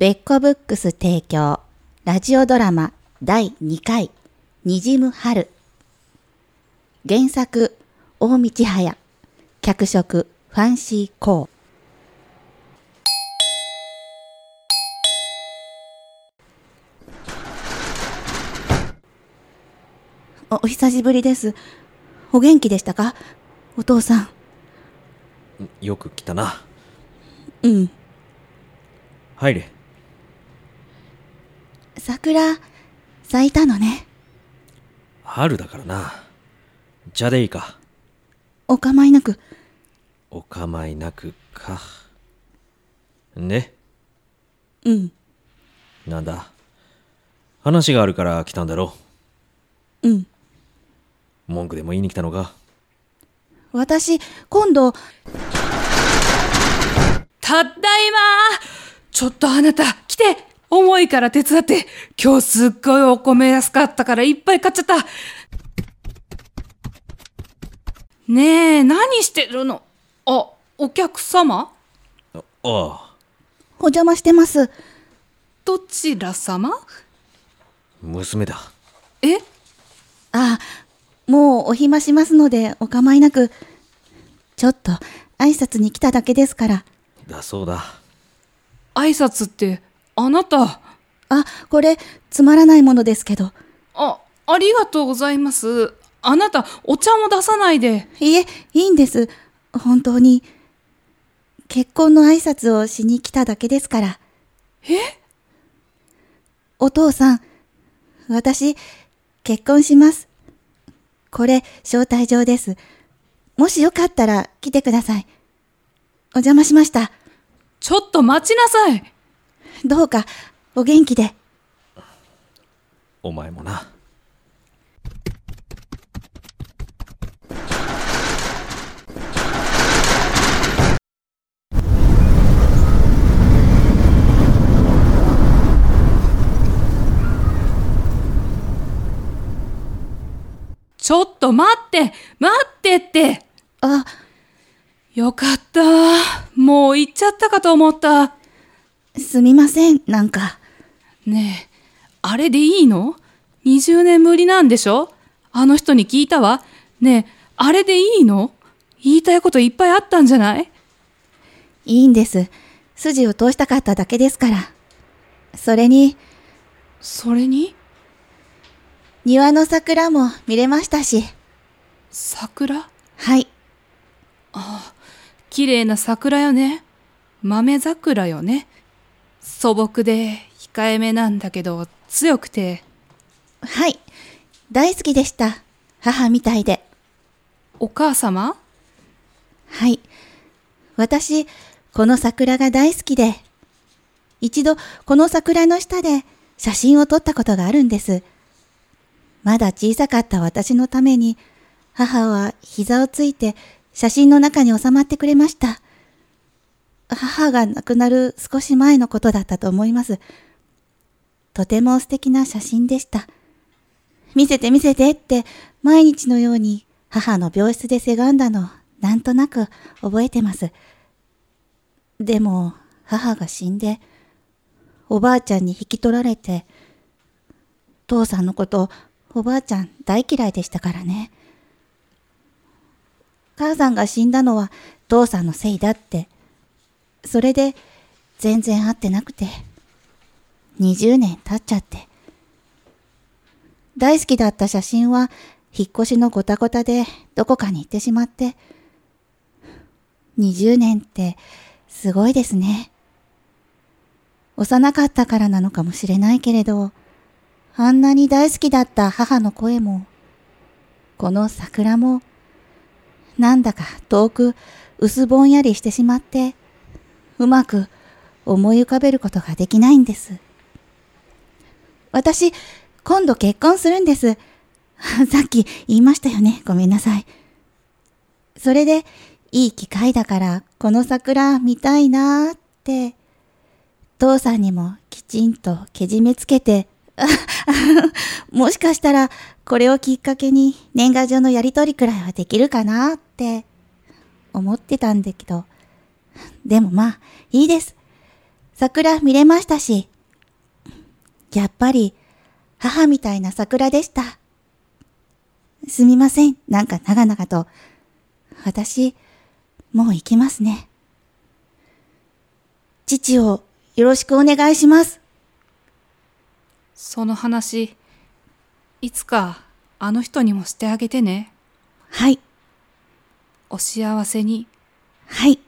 ベッコブックス提供、ラジオドラマ第2回、にじむ春。原作、大道早。脚色、ファンシーコー。お、お久しぶりです。お元気でしたか？お父さん。よく来たなうん。入れ桜、咲いたのね。春だからな。茶でいいか。お構いなく。お構いなくか。ね。うん、なんだ。話があるから来たんだろう。ん。文句でも言いに来たのか。私、今度、ただいまちょっとあなた、来て重いから手伝って。今日すっごいお米安かったからいっぱい買っちゃった。ねえ、何してるの？あ、お客様？ああお邪魔してます。どちら様？娘だ。あえ？あ、もうお暇しますのでお構いなく。ちょっと挨拶に来ただけですから。だそうだ。挨拶って、あなた、あ、これ、つまらないものですけど。あ、ありがとうございます。あなた、お茶も出さないで。いえ、いいんです。本当に。結婚の挨拶をしに来ただけですから。え？お父さん、私、結婚します。これ、招待状です。もしよかったら来てください。お邪魔しました。ちょっと待ちなさい。どうか、お元気で。お前もなちょっと待って待ってってあ、よかった。もう行っちゃったかと思った。すみません、なんか。ねえ、あれでいいの ?20 年ぶりなんでしょ？あの人に聞いたわ。ねえ、あれでいいの？言いたいこといっぱいあったんじゃない？いいんです。筋を通したかっただけですから。それに、それに？庭の桜も見れましたし。桜？はい。綺麗な桜よね。豆桜よね。素朴で控えめなんだけど強くて。はい。大好きでした。母みたいで。お母様？はい。私、この桜が大好きで、一度この桜の下で写真を撮ったことがあるんです。まだ小さかった私のために、母は膝をついて写真の中に収まってくれました。母が亡くなる少し前のことだったと思います。とても素敵な写真でした。見せて見せてって毎日のように母の病室でせがんだのなんとなく覚えてます。でも母が死んでおばあちゃんに引き取られて父さんのことおばあちゃん大嫌いでしたからね。母さんが死んだのは父さんのせいだって。それで全然会ってなくて20年経っちゃって。大好きだった写真は引っ越しのごたごたでどこかに行ってしまって、20年ってすごいですね。幼かったからなのかもしれないけれど、あんなに大好きだった母の声も、この桜も、なんだか遠く薄ぼんやりしてしまって、うまく思い浮かべることができないんです。私、今度結婚するんです。さっき言いましたよね。ごめんなさい。それで、いい機会だから、この桜見たいなーって、父さんにもきちんとけじめつけて、もしかしたら、これをきっかけに年賀状のやりとりくらいはできるかなって思ってたんだけど、でもまあ、いいです。桜見れましたし、やっぱり母みたいな桜でした。すみません。なんか長々と。私、もう行きますね。父をよろしくお願いします。その話、いつかあの人にもしてあげてね。はい、お幸せに。はい。